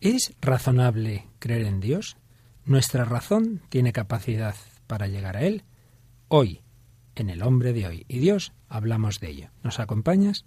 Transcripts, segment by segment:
¿Es razonable creer en Dios? ¿Nuestra razón tiene capacidad para llegar a Él? Hoy, en el hombre de hoy y Dios, hablamos de ello. ¿Nos acompañas?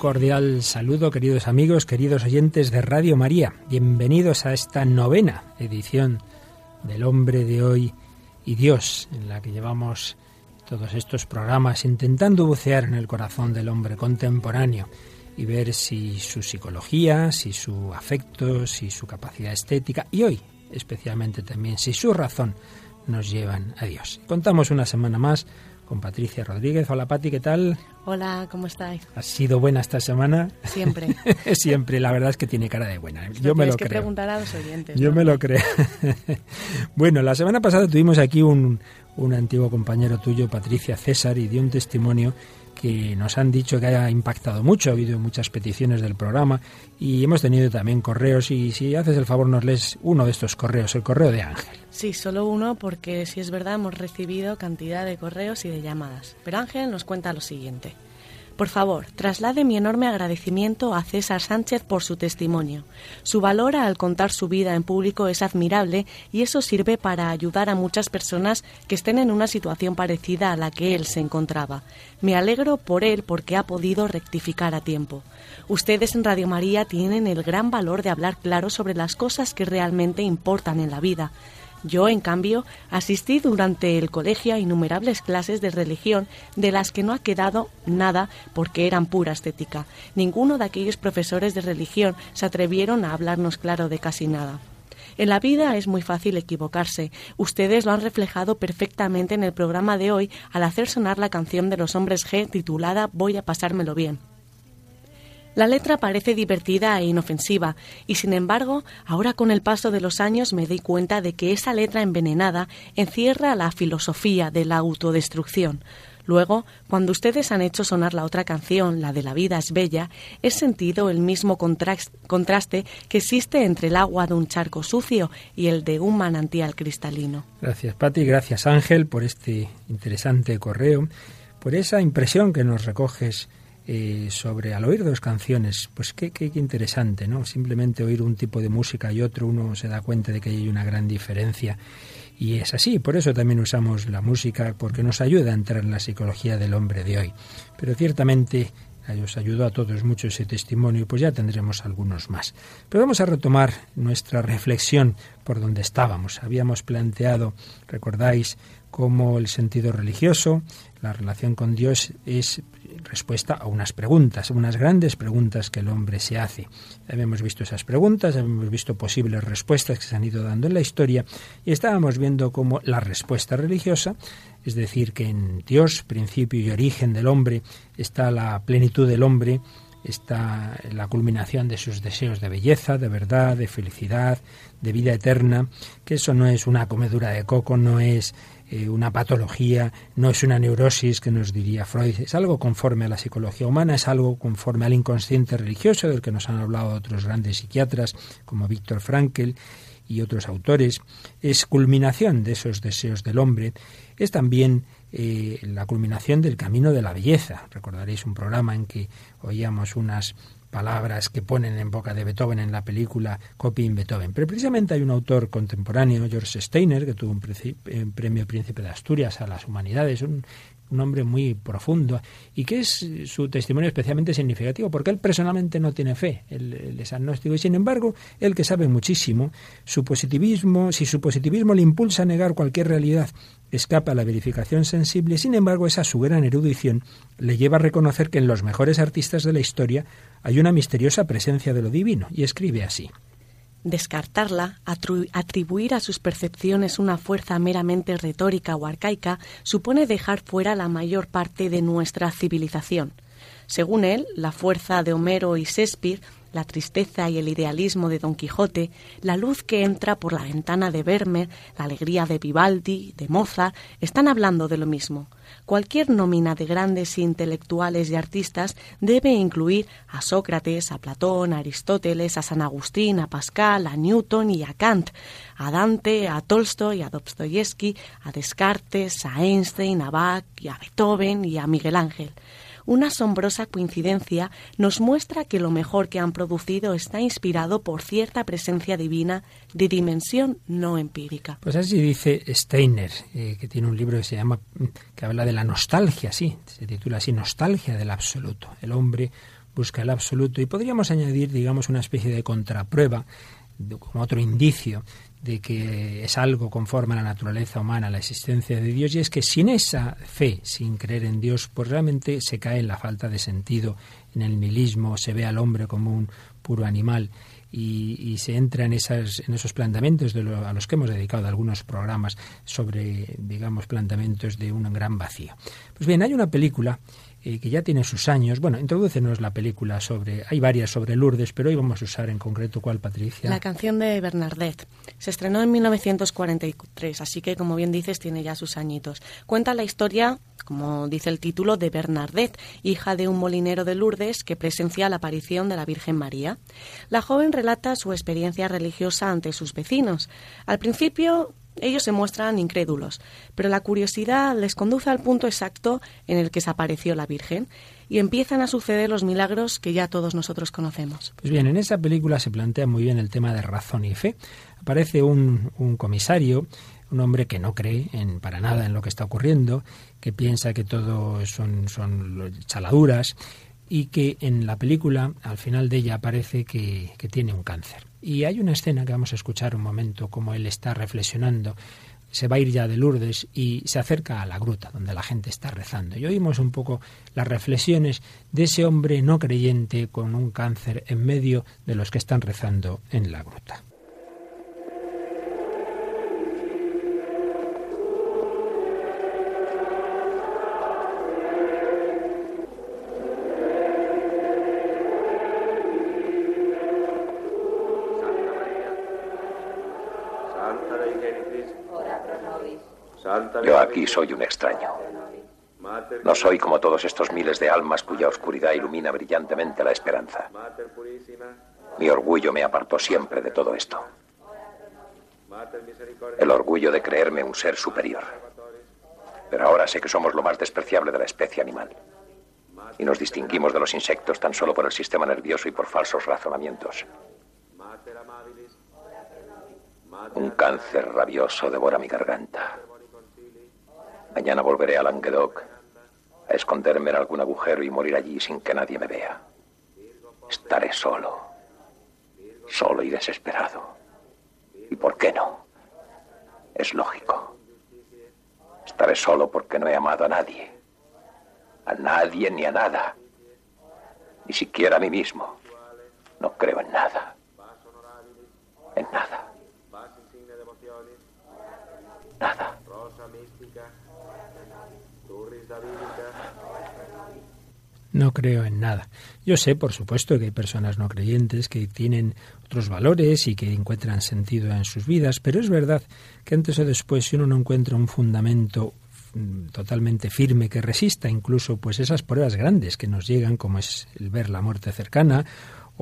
Cordial saludo, queridos amigos, queridos oyentes de Radio María. Bienvenidos a esta novena edición del Hombre de Hoy y Dios, en la que llevamos todos estos programas intentando bucear en el corazón del hombre contemporáneo y ver si su psicología, si su afecto, si su capacidad estética y hoy especialmente también si su razón nos llevan a Dios. Contamos una semana más con Patricia Rodríguez. Hola Pati, ¿qué tal? Hola, ¿cómo estáis? ¿Ha sido buena esta semana? Siempre. Siempre, la verdad es que tiene cara de buena. Yo me lo que preguntar a los oyentes. Yo me lo creo. bueno, la semana pasada tuvimos aquí un, un antiguo compañero tuyo, Patricia César, y dio un testimonio que nos han dicho que haya impactado mucho, ha habido muchas peticiones del programa y hemos tenido también correos y si haces el favor nos lees uno de estos correos, el correo de Ángel. Sí, solo uno porque si es verdad hemos recibido cantidad de correos y de llamadas. Pero Ángel nos cuenta lo siguiente. Por favor, traslade mi enorme agradecimiento a César Sánchez por su testimonio. Su valor al contar su vida en público es admirable y eso sirve para ayudar a muchas personas que estén en una situación parecida a la que él se encontraba. Me alegro por él porque ha podido rectificar a tiempo. Ustedes en Radio María tienen el gran valor de hablar claro sobre las cosas que realmente importan en la vida. Yo, en cambio, asistí durante el colegio a innumerables clases de religión de las que no ha quedado nada porque eran pura estética. Ninguno de aquellos profesores de religión se atrevieron a hablarnos claro de casi nada. En la vida es muy fácil equivocarse. Ustedes lo han reflejado perfectamente en el programa de hoy al hacer sonar la canción de los hombres G titulada Voy a pasármelo bien. La letra parece divertida e inofensiva, y sin embargo, ahora con el paso de los años me doy cuenta de que esa letra envenenada encierra la filosofía de la autodestrucción. Luego, cuando ustedes han hecho sonar la otra canción, la de La vida es bella, he sentido el mismo contraste que existe entre el agua de un charco sucio y el de un manantial cristalino. Gracias, Pati, gracias, Ángel, por este interesante correo, por esa impresión que nos recoges eh, sobre al oír dos canciones, pues qué, qué, interesante, ¿no? Simplemente oír un tipo de música y otro, uno se da cuenta de que hay una gran diferencia. Y es así, por eso también usamos la música, porque nos ayuda a entrar en la psicología del hombre de hoy. Pero ciertamente os ayudó a todos mucho ese testimonio, pues ya tendremos algunos más. Pero vamos a retomar nuestra reflexión por donde estábamos. Habíamos planteado, recordáis, cómo el sentido religioso, la relación con Dios es respuesta a unas preguntas, unas grandes preguntas que el hombre se hace. Hemos visto esas preguntas, hemos visto posibles respuestas que se han ido dando en la historia y estábamos viendo cómo la respuesta religiosa, es decir, que en Dios, principio y origen del hombre, está la plenitud del hombre, está la culminación de sus deseos de belleza, de verdad, de felicidad, de vida eterna, que eso no es una comedura de coco, no es eh, una patología, no es una neurosis que nos diría Freud, es algo conforme a la psicología humana, es algo conforme al inconsciente religioso del que nos han hablado otros grandes psiquiatras como Víctor Frankl y otros autores, es culminación de esos deseos del hombre, es también eh, la culminación del camino de la belleza. Recordaréis un programa en que oíamos unas palabras que ponen en boca de Beethoven en la película Copying Beethoven. Pero precisamente hay un autor contemporáneo, George Steiner, que tuvo un, un premio Príncipe de Asturias a las humanidades, un un hombre muy profundo y que es su testimonio especialmente significativo porque él personalmente no tiene fe, él, es agnóstico y sin embargo él que sabe muchísimo, su positivismo, si su positivismo le impulsa a negar cualquier realidad, escapa a la verificación sensible, sin embargo esa su gran erudición le lleva a reconocer que en los mejores artistas de la historia hay una misteriosa presencia de lo divino y escribe así. Descartarla, atribuir a sus percepciones una fuerza meramente retórica o arcaica, supone dejar fuera la mayor parte de nuestra civilización. Según él, la fuerza de Homero y Shakespeare la tristeza y el idealismo de Don Quijote, la luz que entra por la ventana de Vermeer, la alegría de Vivaldi, de Mozart, están hablando de lo mismo. Cualquier nómina de grandes intelectuales y artistas debe incluir a Sócrates, a Platón, a Aristóteles, a San Agustín, a Pascal, a Newton y a Kant, a Dante, a Tolstoy, a Dostoyevsky, a Descartes, a Einstein, a Bach, y a Beethoven y a Miguel Ángel una asombrosa coincidencia nos muestra que lo mejor que han producido está inspirado por cierta presencia divina de dimensión no empírica. Pues así dice Steiner, eh, que tiene un libro que se llama, que habla de la nostalgia, sí, se titula así, Nostalgia del Absoluto. El hombre busca el absoluto y podríamos añadir, digamos, una especie de contraprueba como otro indicio de que es algo conforme a la naturaleza humana, la existencia de Dios, y es que sin esa fe, sin creer en Dios, pues realmente se cae en la falta de sentido, en el nihilismo, se ve al hombre como un puro animal. Y, se entra en, esas, en esos planteamientos de a los que hemos dedicado algunos programas sobre, digamos, planteamientos de un gran vacío. Pues bien, hay una película eh, que ya tiene sus años. Bueno, introdúcenos la película sobre. Hay varias sobre Lourdes, pero hoy vamos a usar en concreto cuál, Patricia. La canción de Bernadette. Se estrenó en 1943, así que, como bien dices, tiene ya sus añitos. Cuenta la historia, como dice el título, de Bernadette, hija de un molinero de Lourdes que presencia la aparición de la Virgen María. La joven relata su experiencia religiosa ante sus vecinos. Al principio ellos se muestran incrédulos, pero la curiosidad les conduce al punto exacto en el que se apareció la Virgen y empiezan a suceder los milagros que ya todos nosotros conocemos. Pues bien, en esa película se plantea muy bien el tema de razón y fe. Aparece un, comisario, un hombre que no cree en, para nada en lo que está ocurriendo, que piensa que todo son, son chaladuras y que en la película, al final de ella, aparece que tiene un cáncer. Y hay una escena que vamos a escuchar un momento, como él está reflexionando. Se va a ir ya de Lourdes y se acerca a la gruta donde la gente está rezando. Y oímos un poco las reflexiones de ese hombre no creyente con un cáncer en medio de los que están rezando en la gruta. Yo aquí soy un extraño. No soy como todos estos miles de almas cuya oscuridad ilumina brillantemente la esperanza. Mi orgullo me apartó siempre de todo esto. El orgullo de creerme un ser superior. Pero ahora sé que somos lo más despreciable de la especie animal. Y nos distinguimos de los insectos tan solo por el sistema nervioso y por falsos razonamientos. Un cáncer rabioso devora mi garganta. Mañana volveré a Languedoc, a esconderme en algún agujero y morir allí sin que nadie me vea. Estaré solo, solo y desesperado. ¿Y por qué no? Es lógico. Estaré solo porque no he amado a nadie. A nadie ni a nada. Ni siquiera a mí mismo. No creo en nada. En nada. Nada. No creo en nada. Yo sé, por supuesto, que hay personas no creyentes que tienen otros valores y que encuentran sentido en sus vidas, pero es verdad que antes o después, si uno no encuentra un fundamento mm, totalmente firme que resista incluso pues esas pruebas grandes que nos llegan como es el ver la muerte cercana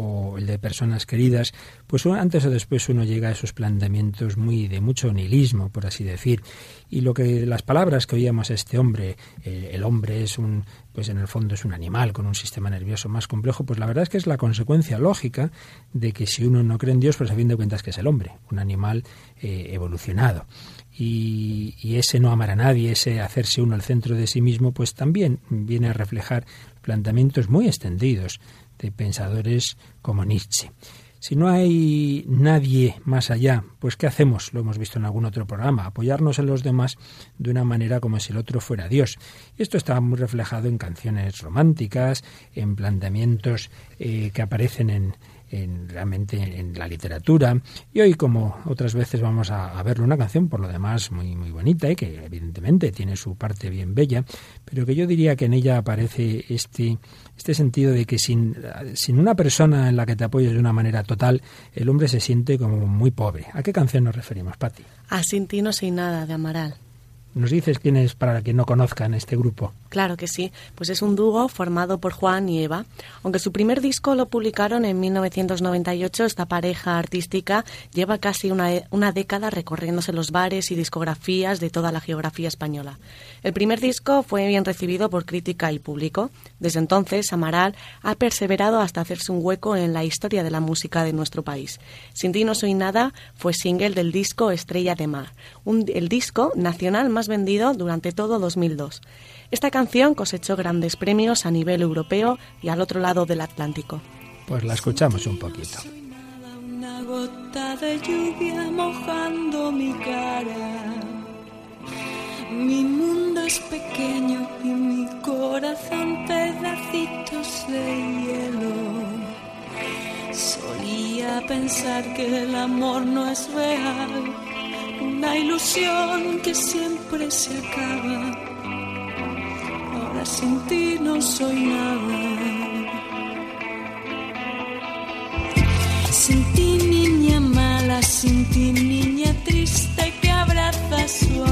o el de personas queridas, pues antes o después uno llega a esos planteamientos muy de mucho nihilismo, por así decir. Y lo que las palabras que oíamos a este hombre, eh, el hombre es un, pues en el fondo es un animal con un sistema nervioso más complejo, pues la verdad es que es la consecuencia lógica de que si uno no cree en Dios, pues a fin de cuentas que es el hombre, un animal eh, evolucionado. Y, y, ese no amar a nadie, ese hacerse uno al centro de sí mismo, pues también viene a reflejar planteamientos muy extendidos de pensadores como Nietzsche. Si no hay nadie más allá, pues ¿qué hacemos? Lo hemos visto en algún otro programa, apoyarnos en los demás de una manera como si el otro fuera Dios. Esto está muy reflejado en canciones románticas, en planteamientos eh, que aparecen en, en, realmente en la literatura. Y hoy, como otras veces, vamos a, a verle una canción, por lo demás, muy, muy bonita y que evidentemente tiene su parte bien bella, pero que yo diría que en ella aparece este, este sentido de que sin, sin una persona en la que te apoyes de una manera total, el hombre se siente como muy pobre. ¿A qué canción nos referimos, Patti? A Sin ti no soy nada, de Amaral. ¿Nos dices quién es para que no conozcan este grupo? Claro que sí, pues es un dúo formado por Juan y Eva. Aunque su primer disco lo publicaron en 1998, esta pareja artística lleva casi una, una, década recorriéndose los bares y discografías de toda la geografía española. El primer disco fue bien recibido por crítica y público. Desde entonces, Amaral ha perseverado hasta hacerse un hueco en la historia de la música de nuestro país. Sin ti no soy nada fue single del disco Estrella de Mar, el disco nacional más vendido durante todo 2002. Esta canción cosechó grandes premios a nivel europeo y al otro lado del Atlántico. Pues la escuchamos un poquito. Una gota de lluvia mojando mi cara. Mi mundo es pequeño y mi corazón pedacitos de hielo. Solía pensar que el amor no es real, una ilusión que siempre se acaba sin ti no soy nada. Sin ti niña mala, sin ti niña triste que abraza su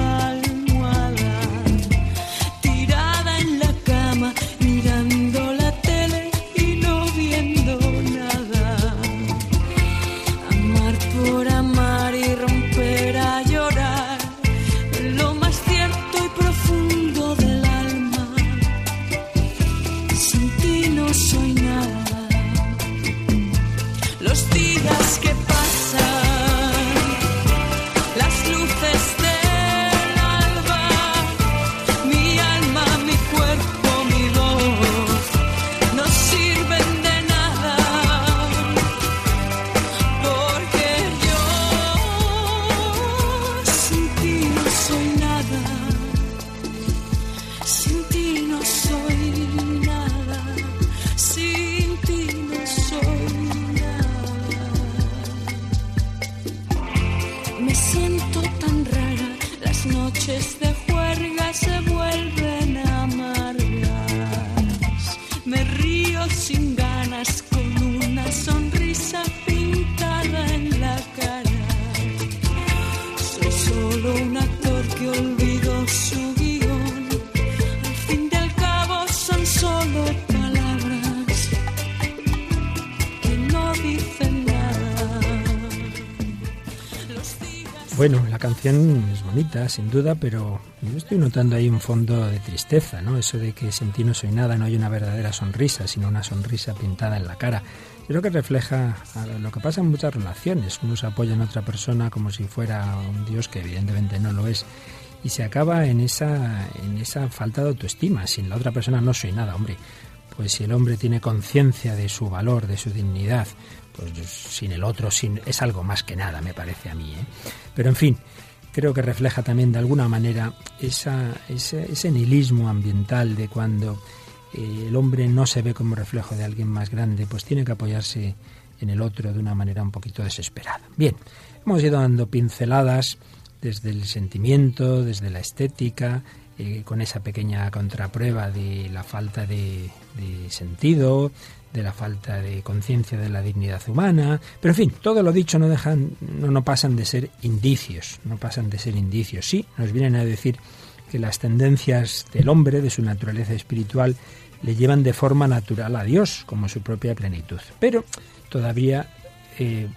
es bonita, sin duda, pero yo estoy notando ahí un fondo de tristeza, ¿no? Eso de que sin no soy nada, no hay una verdadera sonrisa, sino una sonrisa pintada en la cara. Creo que refleja lo que pasa en muchas relaciones. Uno se apoya en otra persona como si fuera un Dios que evidentemente no lo es. Y se acaba en esa, en esa falta de autoestima. Sin la otra persona no soy nada, hombre. Pues si el hombre tiene conciencia de su valor, de su dignidad, pues sin el otro sin, es algo más que nada, me parece a mí. ¿eh? Pero en fin, creo que refleja también de alguna manera esa, ese, nihilismo ambiental de cuando eh, el hombre no se ve como reflejo de alguien más grande, pues tiene que apoyarse en el otro de una manera un poquito desesperada. Bien, hemos ido dando pinceladas desde el sentimiento, desde la estética, eh, con esa pequeña contraprueba de la falta de, de sentido, de la falta de conciencia de la dignidad humana, pero en fin, todo lo dicho no dejan, no, no pasan de ser indicios, no pasan de ser indicios. Sí, nos vienen a decir que las tendencias del hombre, de su naturaleza espiritual, le llevan de forma natural a Dios, como su propia plenitud. Pero todavía eh,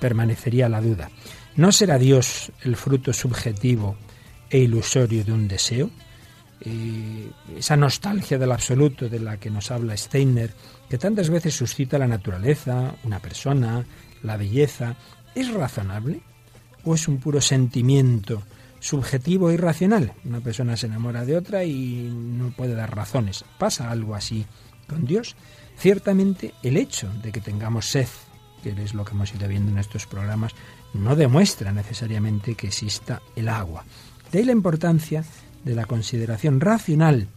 permanecería la duda. ¿No será Dios el fruto subjetivo e ilusorio de un deseo? Eh, esa nostalgia del absoluto de la que nos habla Steiner, que tantas veces suscita la naturaleza, una persona, la belleza, ¿es razonable? ¿O es un puro sentimiento subjetivo e irracional? Una persona se enamora de otra y no puede dar razones. ¿Pasa algo así con Dios? Ciertamente el hecho de que tengamos sed, que es lo que hemos ido viendo en estos programas, no demuestra necesariamente que exista el agua. De ahí la importancia de la consideración racional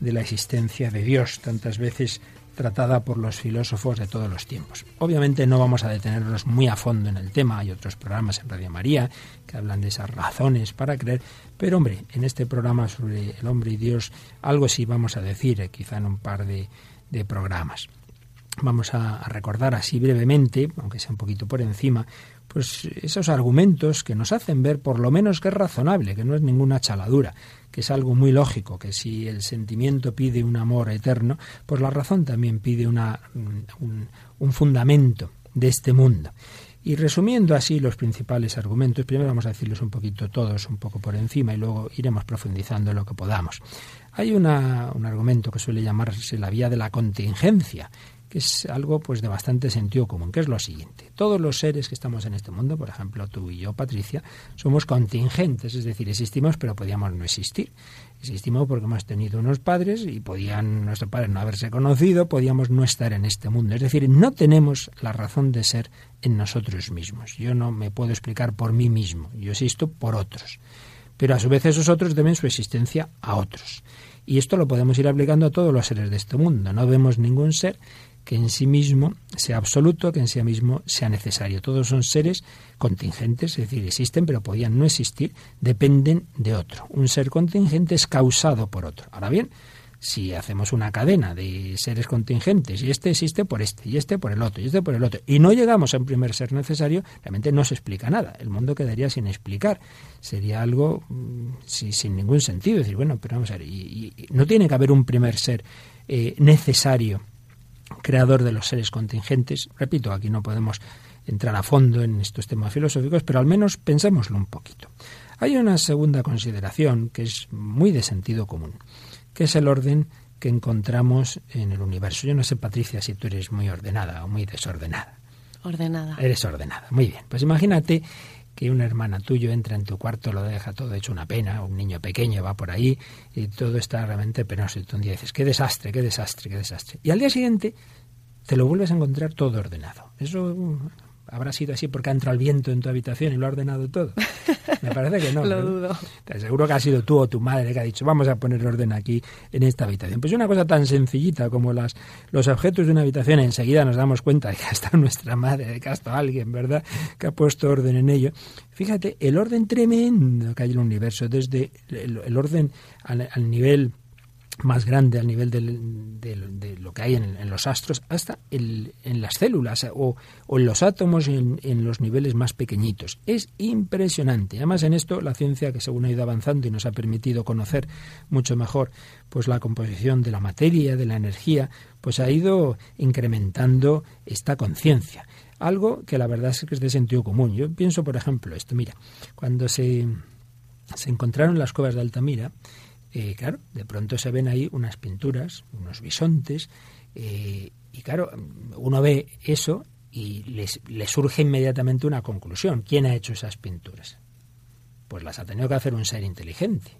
de la existencia de Dios. Tantas veces tratada por los filósofos de todos los tiempos. Obviamente no vamos a detenernos muy a fondo en el tema, hay otros programas en Radio María que hablan de esas razones para creer, pero hombre, en este programa sobre el hombre y Dios algo sí vamos a decir, eh, quizá en un par de, programas. Vamos a recordar así brevemente, aunque sea un poquito por encima, pues esos argumentos que nos hacen ver por lo menos que es razonable, que no es ninguna chaladura, que es algo muy lógico, que si el sentimiento pide un amor eterno, pues la razón también pide una, un, un fundamento de este mundo. Y resumiendo así los principales argumentos, primero vamos a decirlos un poquito todos, un poco por encima, y luego iremos profundizando en lo que podamos. Hay una, un argumento que suele llamarse la vía de la contingencia, es algo pues de bastante sentido común, que es lo siguiente. Todos los seres que estamos en este mundo, por ejemplo tú y yo, Patricia, somos contingentes, es decir, existimos pero podíamos no existir. Existimos porque hemos tenido unos padres y podían nuestros padres no haberse conocido, podíamos no estar en este mundo. Es decir, no tenemos la razón de ser en nosotros mismos. Yo no me puedo explicar por mí mismo, yo existo por otros. Pero a su vez esos otros deben su existencia a otros. Y esto lo podemos ir aplicando a todos los seres de este mundo. No vemos ningún ser que en sí mismo sea absoluto, que en sí mismo sea necesario. Todos son seres contingentes, es decir, existen, pero podían no existir, dependen de otro. Un ser contingente es causado por otro. Ahora bien, si hacemos una cadena de seres contingentes y este existe por este y este por el otro y este por el otro y no llegamos a un primer ser necesario, realmente no se explica nada. El mundo quedaría sin explicar. Sería algo mm, sin ningún sentido. Es decir, bueno, pero vamos a ver, y, no tiene que haber un primer ser eh, necesario creador de los seres contingentes. Repito, aquí no podemos entrar a fondo en estos temas filosóficos, pero al menos pensémoslo un poquito. Hay una segunda consideración que es muy de sentido común, que es el orden que encontramos en el universo. Yo no sé, Patricia, si tú eres muy ordenada o muy desordenada. Ordenada. Eres ordenada. Muy bien. Pues imagínate que una hermana tuyo entra en tu cuarto, lo deja todo hecho una pena, un niño pequeño va por ahí y todo está realmente penoso. Y tú un día dices, qué desastre, qué desastre, qué desastre. Y al día siguiente te lo vuelves a encontrar todo ordenado. Eso habrá sido así porque ha entrado el viento en tu habitación y lo ha ordenado todo. Me parece que no. lo dudo. Te seguro que ha sido tú o tu madre que ha dicho, vamos a poner orden aquí en esta habitación. Pues una cosa tan sencillita como las, los objetos de una habitación, enseguida nos damos cuenta de que ha estado nuestra madre, de que ha estado alguien, ¿verdad?, que ha puesto orden en ello. Fíjate, el orden tremendo que hay en el universo, desde el, orden al, nivel más grande al nivel de lo que hay en, los astros, hasta en las células o, en los átomos en, en, los niveles más pequeñitos. Es impresionante. Además, en esto la ciencia, que según ha ido avanzando y nos ha permitido conocer mucho mejor pues la composición de la materia, de la energía, pues ha ido incrementando esta conciencia. Algo que la verdad es que es de sentido común. Yo pienso, por ejemplo, esto, mira, cuando se, se encontraron las cuevas de Altamira, eh, claro, de pronto se ven ahí unas pinturas, unos bisontes, eh, y claro, uno ve eso y le surge inmediatamente una conclusión. ¿Quién ha hecho esas pinturas? Pues las ha tenido que hacer un ser inteligente.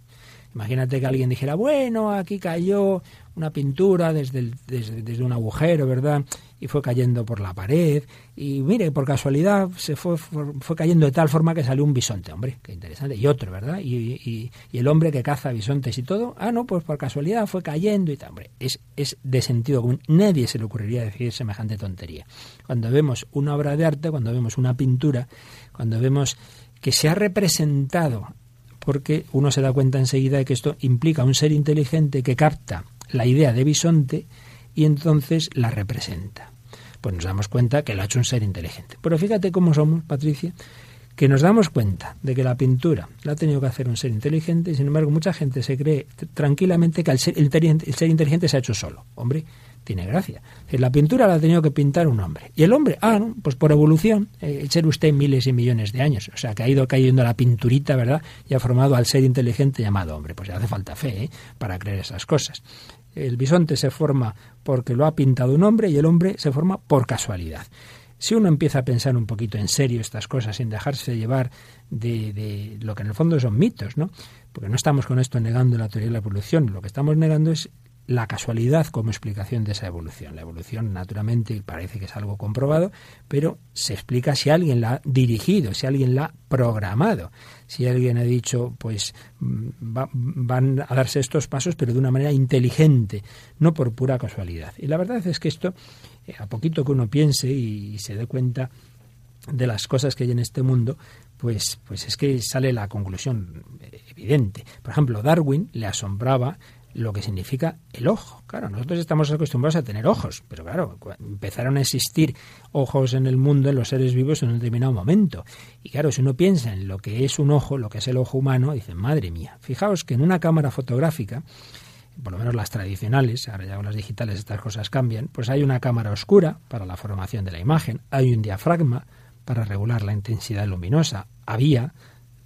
Imagínate que alguien dijera, bueno, aquí cayó una pintura desde, desde, un agujero, ¿verdad? Y fue cayendo por la pared. Y mire, por casualidad se fue, fue, cayendo de tal forma que salió un bisonte, hombre, qué interesante. Y otro, ¿verdad? Y, y, el hombre que caza bisontes y todo, ah, no, pues por casualidad fue cayendo y tal. Hombre, es, es de sentido común. Nadie se le ocurriría decir semejante tontería. Cuando vemos una obra de arte, cuando vemos una pintura, cuando vemos que se ha representado porque uno se da cuenta enseguida de que esto implica un ser inteligente que capta la idea de bisonte y entonces la representa. Pues nos damos cuenta que lo ha hecho un ser inteligente. Pero fíjate cómo somos, Patricia, que nos damos cuenta de que la pintura la ha tenido que hacer un ser inteligente y sin embargo mucha gente se cree tranquilamente que el ser, el ser inteligente se ha hecho solo. Hombre, tiene gracia. La pintura la ha tenido que pintar un hombre. Y el hombre, ah, ¿no? pues por evolución, eh, ser usted miles y millones de años. O sea, que ha ido cayendo la pinturita, ¿verdad? Y ha formado al ser inteligente llamado hombre. Pues ya hace falta fe, ¿eh? Para creer esas cosas. El bisonte se forma porque lo ha pintado un hombre y el hombre se forma por casualidad. Si uno empieza a pensar un poquito en serio estas cosas, sin dejarse llevar de, de lo que en el fondo son mitos, ¿no? Porque no estamos con esto negando la teoría de la evolución, lo que estamos negando es la casualidad como explicación de esa evolución. La evolución, naturalmente, parece que es algo comprobado, pero se explica si alguien la ha dirigido, si alguien la ha programado, si alguien ha dicho, pues mm, van a darse estos pasos, pero de una manera inteligente, no por pura casualidad. Y la verdad es que esto, eh, a poquito que uno piense y se dé cuenta de las cosas que hay en este mundo, pues, pues es que sale la conclusión evidente. Por ejemplo, Darwin le asombraba lo que significa el ojo. Claro, nosotros estamos acostumbrados a tener ojos, pero claro, empezaron a existir ojos en el mundo, en los seres vivos, en un determinado momento. Y claro, si uno piensa en lo que es un ojo, lo que es el ojo humano, dice, madre mía, fijaos que en una cámara fotográfica, por lo menos las tradicionales, ahora ya con las digitales estas cosas cambian, pues hay una cámara oscura para la formación de la imagen, hay un diafragma para regular la intensidad luminosa, había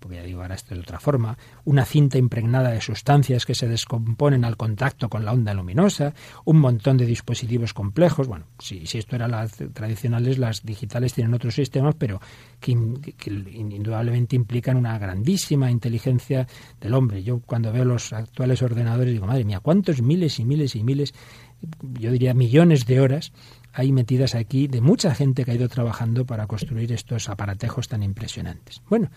porque ya digo, ahora esto de otra forma, una cinta impregnada de sustancias que se descomponen al contacto con la onda luminosa, un montón de dispositivos complejos. Bueno, si, esto era las tradicionales, las digitales tienen otros sistemas, pero que, indudablemente implican una grandísima inteligencia del hombre. Yo cuando veo los actuales ordenadores digo, madre mía, cuántos miles y miles y miles, yo diría millones de horas hay metidas aquí de mucha gente que ha ido trabajando para construir estos aparatejos tan impresionantes. Bueno,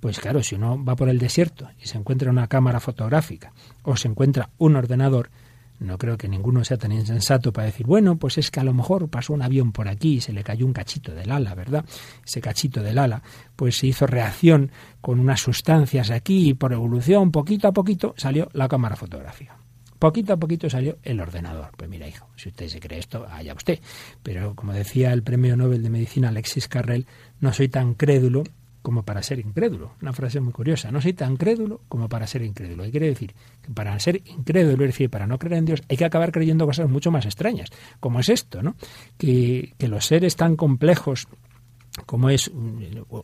pues claro, si uno va por el desierto y se encuentra una cámara fotográfica o se encuentra un ordenador, no creo que ninguno sea tan insensato para decir, bueno, pues es que a lo mejor pasó un avión por aquí y se le cayó un cachito del ala, ¿verdad? Ese cachito del ala, pues se hizo reacción con unas sustancias aquí y por evolución, poquito a poquito, salió la cámara fotográfica. Poquito a poquito salió el ordenador. Pues mira, hijo, si usted se cree esto, allá usted. Pero como decía el premio Nobel de Medicina Alexis Carrel, no soy tan crédulo como para ser incrédulo. Una frase muy curiosa. No soy tan crédulo como para ser incrédulo. Y quiere decir que para ser incrédulo, es decir, para no creer en Dios, hay que acabar creyendo cosas mucho más extrañas, como es esto, ¿no? Que, que los seres tan complejos como es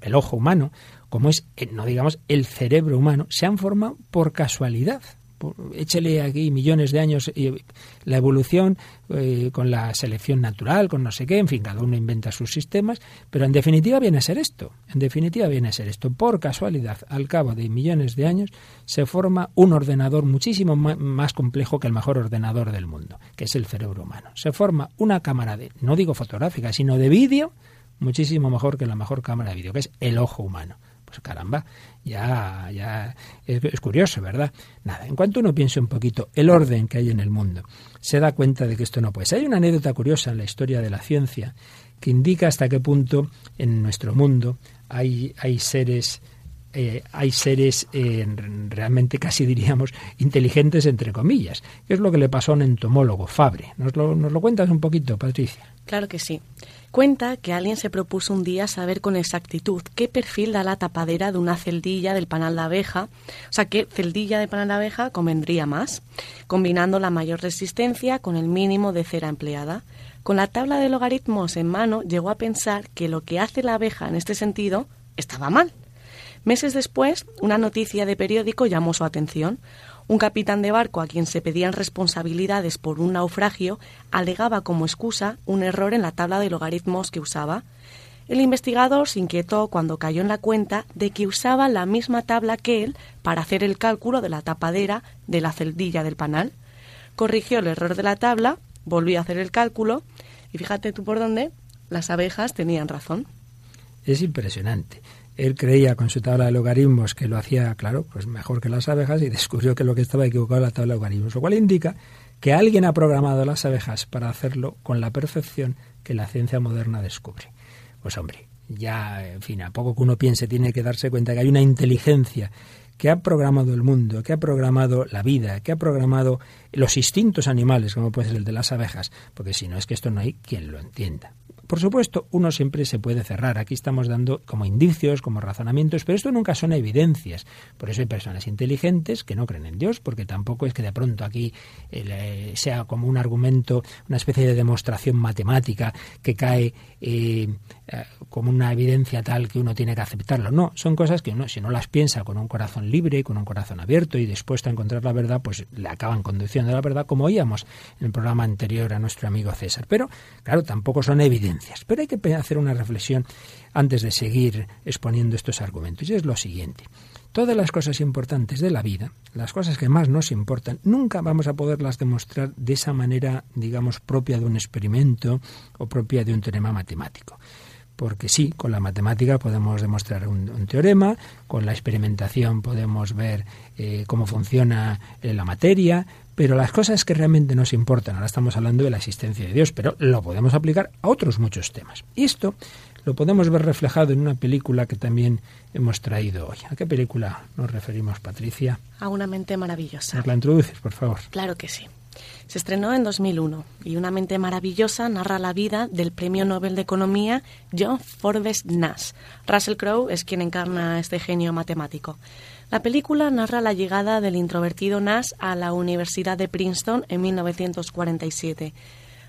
el ojo humano, como es, no digamos, el cerebro humano, se han formado por casualidad échele aquí millones de años y la evolución eh, con la selección natural, con no sé qué, en fin, cada uno inventa sus sistemas, pero en definitiva viene a ser esto, en definitiva viene a ser esto. Por casualidad, al cabo de millones de años, se forma un ordenador muchísimo más complejo que el mejor ordenador del mundo, que es el cerebro humano. Se forma una cámara de, no digo fotográfica, sino de vídeo, muchísimo mejor que la mejor cámara de vídeo, que es el ojo humano. Pues caramba, ya, ya es, curioso, ¿verdad? Nada, en cuanto uno piense un poquito el orden que hay en el mundo, se da cuenta de que esto no puede ser. Hay una anécdota curiosa en la historia de la ciencia que indica hasta qué punto en nuestro mundo hay, hay seres eh, hay seres eh, realmente casi diríamos inteligentes entre comillas. ¿Qué es lo que le pasó a un entomólogo, Fabre? ¿Nos lo, nos lo cuentas un poquito, Patricia? Claro que sí. Cuenta que alguien se propuso un día saber con exactitud qué perfil da la tapadera de una celdilla del panal de abeja, o sea, qué celdilla de panal de abeja convendría más, combinando la mayor resistencia con el mínimo de cera empleada. Con la tabla de logaritmos en mano, llegó a pensar que lo que hace la abeja en este sentido estaba mal. Meses después, una noticia de periódico llamó su atención. Un capitán de barco a quien se pedían responsabilidades por un naufragio alegaba como excusa un error en la tabla de logaritmos que usaba. El investigador se inquietó cuando cayó en la cuenta de que usaba la misma tabla que él para hacer el cálculo de la tapadera de la celdilla del panal. Corrigió el error de la tabla, volvió a hacer el cálculo y fíjate tú por dónde, las abejas tenían razón. Es impresionante. Él creía con su tabla de logaritmos que lo hacía, claro, pues mejor que las abejas y descubrió que lo que estaba equivocado era la tabla de logaritmos, lo cual indica que alguien ha programado las abejas para hacerlo con la perfección que la ciencia moderna descubre. Pues hombre, ya, en fin, a poco que uno piense tiene que darse cuenta que hay una inteligencia que ha programado el mundo, que ha programado la vida, que ha programado los instintos animales, como puede ser el de las abejas, porque si no es que esto no hay quien lo entienda. Por supuesto, uno siempre se puede cerrar. Aquí estamos dando como indicios, como razonamientos, pero esto nunca son evidencias. Por eso hay personas inteligentes que no creen en Dios, porque tampoco es que de pronto aquí eh, sea como un argumento, una especie de demostración matemática que cae eh, como una evidencia tal que uno tiene que aceptarlo. No, son cosas que uno, si no las piensa con un corazón libre, con un corazón abierto y dispuesto a encontrar la verdad, pues le acaban conduciendo a la verdad, como oíamos en el programa anterior a nuestro amigo César. Pero, claro, tampoco son evidencias pero hay que hacer una reflexión antes de seguir exponiendo estos argumentos. Y es lo siguiente. Todas las cosas importantes de la vida, las cosas que más nos importan, nunca vamos a poderlas demostrar de esa manera, digamos, propia de un experimento o propia de un teorema matemático porque sí, con la matemática podemos demostrar un, teorema, con la experimentación podemos ver eh, cómo funciona eh, la materia, pero las cosas que realmente nos importan, ahora estamos hablando de la existencia de Dios, pero lo podemos aplicar a otros muchos temas. Y esto lo podemos ver reflejado en una película que también hemos traído hoy. ¿A qué película nos referimos, Patricia? A una mente maravillosa. ¿Nos la introduces, por favor? Claro que sí. Se estrenó en 2001 y Una mente maravillosa narra la vida del premio Nobel de Economía John Forbes Nash. Russell Crowe es quien encarna este genio matemático. La película narra la llegada del introvertido Nash a la Universidad de Princeton en 1947.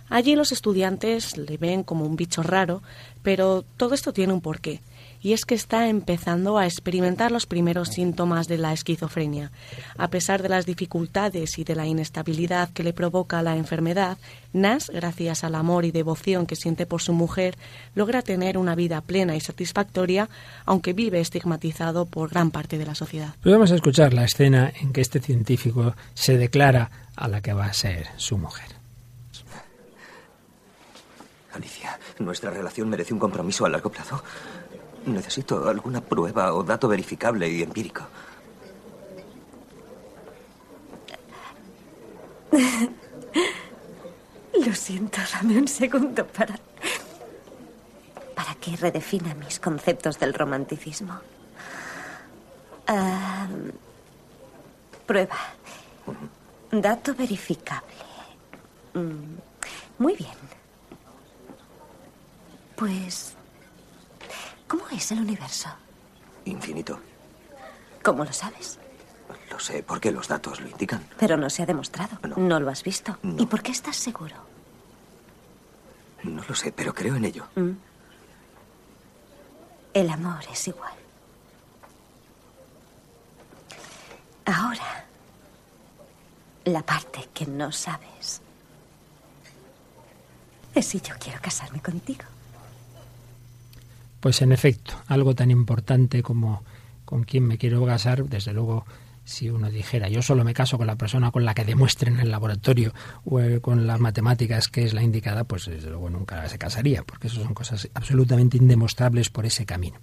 Allí los estudiantes le ven como un bicho raro, pero todo esto tiene un porqué y es que está empezando a experimentar los primeros síntomas de la esquizofrenia. A pesar de las dificultades y de la inestabilidad que le provoca la enfermedad, Nash, gracias al amor y devoción que siente por su mujer, logra tener una vida plena y satisfactoria, aunque vive estigmatizado por gran parte de la sociedad. Podemos escuchar la escena en que este científico se declara a la que va a ser su mujer. Alicia, nuestra relación merece un compromiso a largo plazo. Necesito alguna prueba o dato verificable y empírico. Lo siento, dame un segundo para... para que redefina mis conceptos del romanticismo. Prueba. Dato verificable. Mm, muy bien. Pues ¿Cómo es el universo? Infinito. ¿Cómo lo sabes? Lo sé porque los datos lo indican. Pero no se ha demostrado. No, lo has visto. No. ¿Y por qué estás seguro? No lo sé, pero creo en ello. Mm. El amor es igual. Ahora, la parte que no sabes es si yo quiero casarme contigo. Pues en efecto, algo tan importante como con quién me quiero casar, desde luego, si uno dijera yo solo me caso con la persona con la que demuestren en el laboratorio o eh, con las matemáticas que es la indicada, pues desde luego nunca se casaría, porque eso son cosas absolutamente indemostrables por ese camino.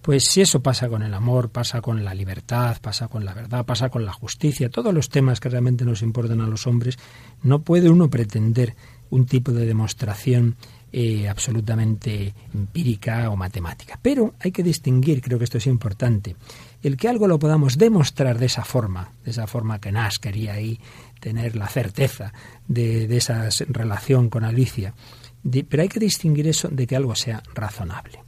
Pues si eso pasa con el amor, pasa con la libertad, pasa con la verdad, pasa con la justicia, todos los temas que realmente nos importan a los hombres, no puede uno pretender un tipo de demostración eh, absolutamente empírica o matemática. Pero hay que distinguir, creo que esto es importante, el que algo lo podamos demostrar de esa forma, de esa forma que Nash quería ahí tener la certeza de, esa relación con Alicia. pero hay que distinguir eso de que algo sea razonable.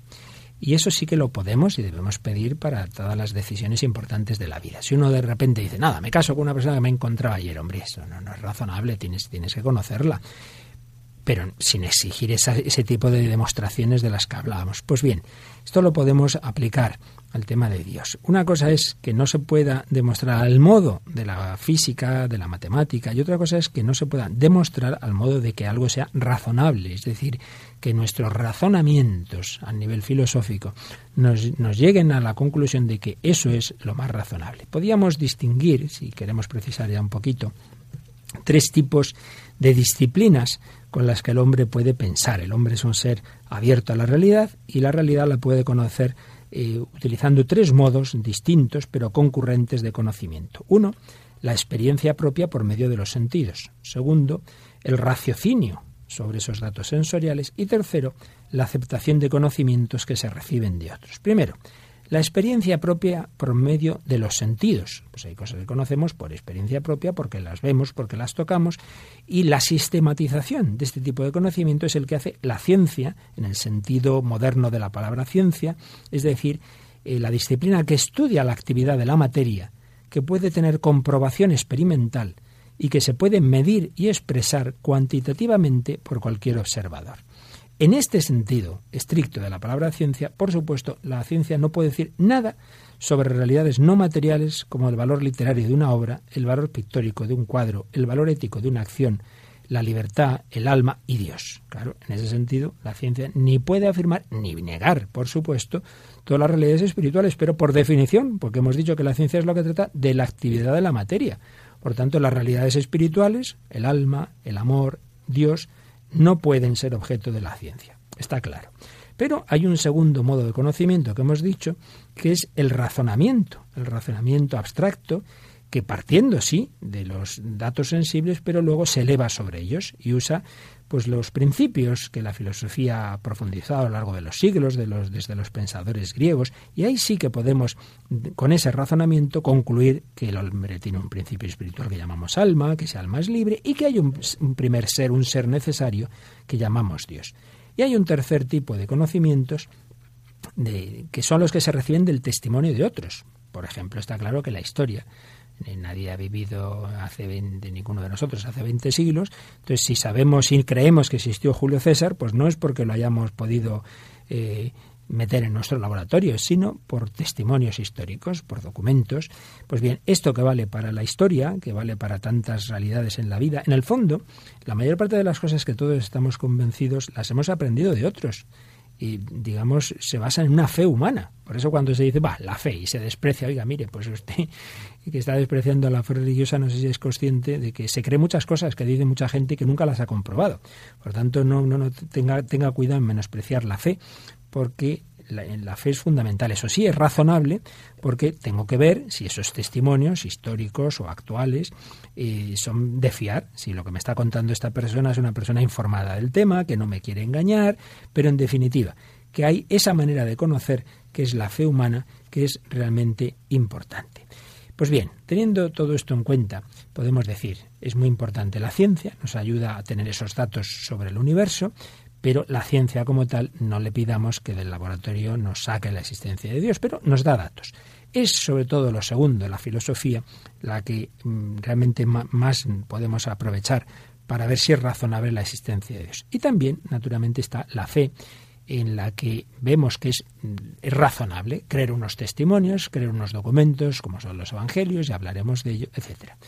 Y eso sí que lo podemos y debemos pedir para todas las decisiones importantes de la vida. Si uno de repente dice, nada, me caso con una persona que me encontraba ayer, hombre, eso no, no es razonable, tienes, tienes que conocerla pero sin exigir ese tipo de demostraciones de las que hablábamos. Pues bien, esto lo podemos aplicar al tema de Dios. Una cosa es que no se pueda demostrar al modo de la física, de la matemática, y otra cosa es que no se pueda demostrar al modo de que algo sea razonable, es decir, que nuestros razonamientos a nivel filosófico nos, nos lleguen a la conclusión de que eso es lo más razonable. Podríamos distinguir, si queremos precisar ya un poquito, tres tipos de disciplinas con las que el hombre puede pensar. El hombre es un ser abierto a la realidad y la realidad la puede conocer eh, utilizando tres modos distintos pero concurrentes de conocimiento. Uno, la experiencia propia por medio de los sentidos. Segundo, el raciocinio sobre esos datos sensoriales. Y tercero, la aceptación de conocimientos que se reciben de otros. Primero, la experiencia propia por medio de los sentidos. Pues hay cosas que conocemos por experiencia propia, porque las vemos, porque las tocamos, y la sistematización de este tipo de conocimiento es el que hace la ciencia, en el sentido moderno de la palabra ciencia, es decir, eh, la disciplina que estudia la actividad de la materia, que puede tener comprobación experimental y que se puede medir y expresar cuantitativamente por cualquier observador. En este sentido estricto de la palabra ciencia, por supuesto, la ciencia no puede decir nada sobre realidades no materiales como el valor literario de una obra, el valor pictórico de un cuadro, el valor ético de una acción, la libertad, el alma y Dios. Claro, en ese sentido, la ciencia ni puede afirmar ni negar, por supuesto, todas las realidades espirituales, pero por definición, porque hemos dicho que la ciencia es lo que trata de la actividad de la materia. Por tanto, las realidades espirituales, el alma, el amor, Dios, no pueden ser objeto de la ciencia. Está claro. Pero hay un segundo modo de conocimiento que hemos dicho, que es el razonamiento, el razonamiento abstracto, que partiendo sí de los datos sensibles, pero luego se eleva sobre ellos y usa pues los principios que la filosofía ha profundizado a lo largo de los siglos, de los, desde los pensadores griegos, y ahí sí que podemos, con ese razonamiento, concluir que el hombre tiene un principio espiritual que llamamos alma, que ese alma es libre, y que hay un, primer ser, un ser necesario, que llamamos Dios. Y hay un tercer tipo de conocimientos de, que son los que se reciben del testimonio de otros. Por ejemplo, está claro que la historia nadie ha vivido hace de ninguno de nosotros hace 20 siglos. Entonces, si sabemos y creemos que existió Julio César, pues no es porque lo hayamos podido eh, meter en nuestro laboratorio, sino por testimonios históricos, por documentos. Pues bien, esto que vale para la historia, que vale para tantas realidades en la vida, en el fondo, la mayor parte de las cosas que todos estamos convencidos las hemos aprendido de otros y digamos se basa en una fe humana. Por eso cuando se dice, va, la fe y se desprecia, oiga, mire, pues usted que está despreciando la fe religiosa no sé si es consciente de que se cree muchas cosas que dice mucha gente que nunca las ha comprobado. Por tanto, no, no, no tenga, tenga cuidado en menospreciar la fe, porque la, la, fe es fundamental. Eso sí, es razonable porque tengo que ver si esos testimonios históricos o actuales eh, son de fiar, si lo que me está contando esta persona es una persona informada del tema, que no me quiere engañar, pero en definitiva, que hay esa manera de conocer que es la fe humana, que es realmente importante. Pues bien, teniendo todo esto en cuenta, podemos decir, es muy importante la ciencia, nos ayuda a tener esos datos sobre el universo, pero la ciencia como tal no le pidamos que del laboratorio nos saque la existencia de Dios, pero nos da datos. Es sobre todo lo segundo, la filosofía, la que mm, realmente más podemos aprovechar para ver si es razonable la existencia de Dios. Y también, naturalmente, está la fe, en la que vemos que es, mm, razonable creer unos testimonios, creer unos documentos, como son los evangelios, y hablaremos de ello, etcétera.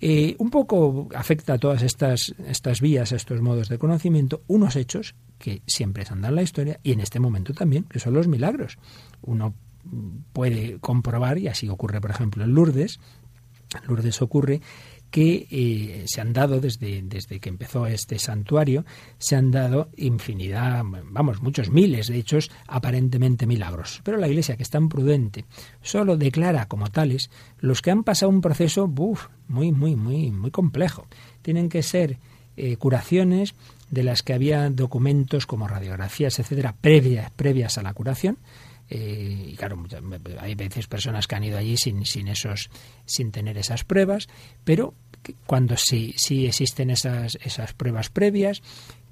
Eh, un poco afecta a todas estas, estas vías, a estos modos de conocimiento, unos hechos que siempre se han en la historia y en este momento también, que son los milagros. Uno puede comprobar, y así ocurre, por ejemplo, en Lourdes, Lourdes ocurre que eh, se han dado desde, desde que empezó este santuario, se han dado infinidad, vamos, muchos miles de hechos aparentemente milagros. Pero la Iglesia, que es tan prudente, solo declara como tales los que han pasado un proceso muy, muy, muy, muy complejo. Tienen que ser eh, curaciones de las que había documentos como radiografías, etcétera, previas, previas a la curación eh, y claro, hay veces personas que han ido allí sin, sin, esos, sin tener esas pruebas, pero cuando sí, sí existen esas, esas pruebas previas,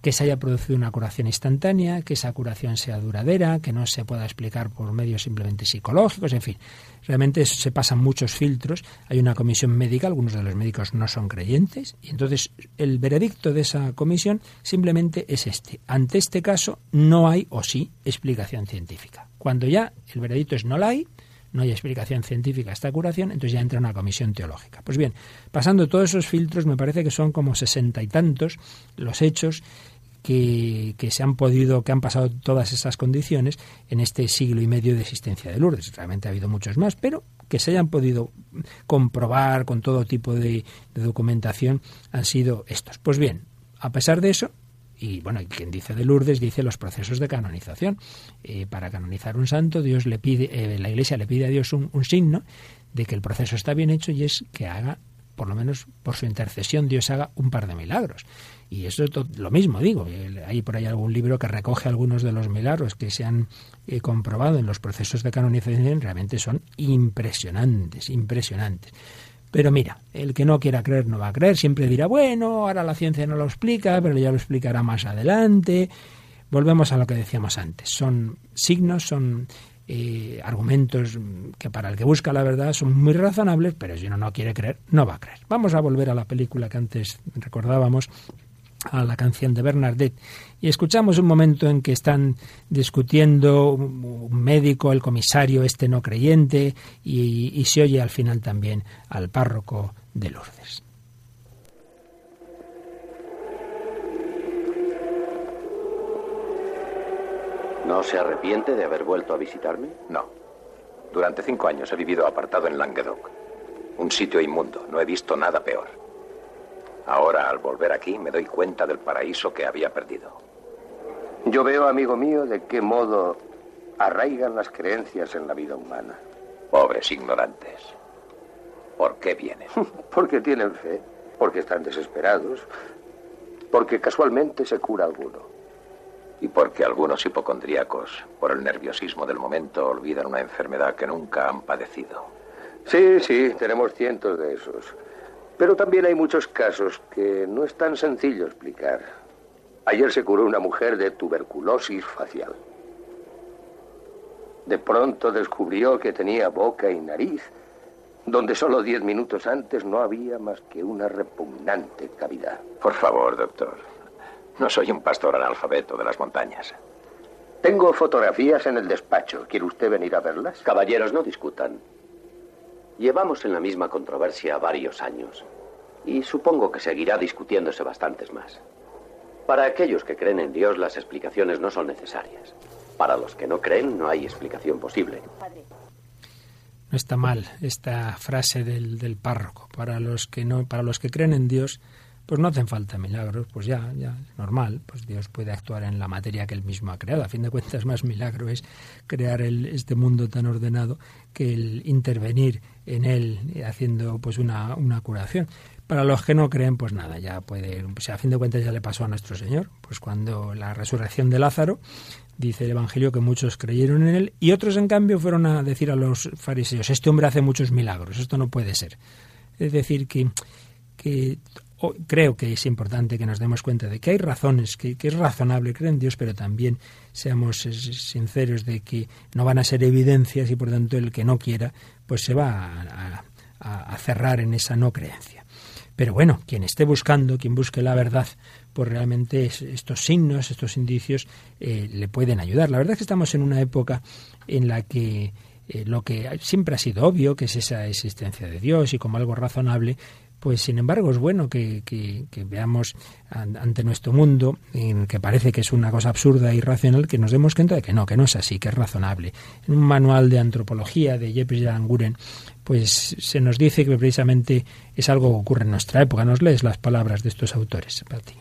que se haya producido una curación instantánea, que esa curación sea duradera, que no se pueda explicar por medios simplemente psicológicos, en fin. Realmente se pasan muchos filtros. Hay una comisión médica, algunos de los médicos no son creyentes, y entonces el veredicto de esa comisión simplemente es este. Ante este caso no hay o sí explicación científica. Cuando ya el veredicto es no la hay, no hay explicación científica a esta curación, entonces ya entra una comisión teológica. Pues bien, pasando todos esos filtros, me parece que son como sesenta y tantos los hechos que, se han podido, que han pasado todas esas condiciones en este siglo y medio de existencia de Lourdes. Realmente ha habido muchos más, pero que se hayan podido comprobar con todo tipo de, documentación han sido estos. Pues bien, a pesar de eso, y bueno, quien dice de Lourdes dice los procesos de canonización. Eh, para canonizar un santo, Dios le pide, eh, la Iglesia le pide a Dios un, signo de que el proceso está bien hecho y es que haga, por lo menos por su intercesión, Dios haga un par de milagros. Y eso es lo mismo, digo. Hay por ahí algún libro que recoge algunos de los milagros que se han eh, comprobado en los procesos de canonización. Realmente son impresionantes, impresionantes. Pero mira, el que no quiera creer no va a creer. Siempre dirá, bueno, ahora la ciencia no lo explica, pero ya lo explicará más adelante. Volvemos a lo que decíamos antes. Son signos, son eh, argumentos que para el que busca la verdad son muy razonables, pero si uno no quiere creer, no va a creer. Vamos a volver a la película que antes recordábamos, a la canción de Bernadette. Y escuchamos un momento en que están discutiendo un médico, el comisario, este no creyente, y, y se oye al final también al párroco de Lourdes. ¿No se arrepiente de haber vuelto a visitarme? No. Durante cinco años he vivido apartado en Languedoc. Un sitio inmundo. No he visto nada peor. Ahora, al volver aquí, me doy cuenta del paraíso que había perdido. Yo veo, amigo mío, de qué modo arraigan las creencias en la vida humana. Pobres ignorantes. ¿Por qué vienen? porque tienen fe, porque están desesperados, porque casualmente se cura alguno. Y porque algunos hipocondríacos, por el nerviosismo del momento, olvidan una enfermedad que nunca han padecido. Sí, sí, tenemos cientos de esos. Pero también hay muchos casos que no es tan sencillo explicar. Ayer se curó una mujer de tuberculosis facial. De pronto descubrió que tenía boca y nariz, donde solo diez minutos antes no había más que una repugnante cavidad. Por favor, doctor. No soy un pastor analfabeto de las montañas. Tengo fotografías en el despacho. ¿Quiere usted venir a verlas? Caballeros, no discutan. Llevamos en la misma controversia varios años y supongo que seguirá discutiéndose bastantes más. Para aquellos que creen en Dios las explicaciones no son necesarias. Para los que no creen no hay explicación posible. No está mal esta frase del, del párroco. Para los que no, para los que creen en Dios, pues no hacen falta milagros, pues ya, ya, normal, pues Dios puede actuar en la materia que él mismo ha creado. A fin de cuentas, más milagro es crear este mundo tan ordenado que el intervenir en él haciendo pues una, una curación. Para los que no creen, pues nada, ya puede, pues a fin de cuentas ya le pasó a nuestro Señor, pues cuando la resurrección de Lázaro, dice el Evangelio que muchos creyeron en él y otros en cambio fueron a decir a los fariseos, este hombre hace muchos milagros, esto no puede ser. Es decir, que, que creo que es importante que nos demos cuenta de que hay razones, que, es razonable creer en Dios, pero también seamos sinceros de que no van a ser evidencias y por tanto el que no quiera, pues se va a, cerrar en esa no creencia. Pero bueno, quien esté buscando, quien busque la verdad, pues realmente estos signos, estos indicios eh, le pueden ayudar. La verdad es que estamos en una época en la que eh, lo que siempre ha sido obvio, que es esa existencia de Dios y como algo razonable, pues sin embargo es bueno que, veamos ante nuestro mundo, que parece que es una cosa absurda e irracional, que nos demos cuenta de que no, que no es así, que es razonable. En un manual de antropología de Jeffrey Languren, pues se nos dice que precisamente es algo que ocurre en nuestra época. Nos lees las palabras de estos autores, ti.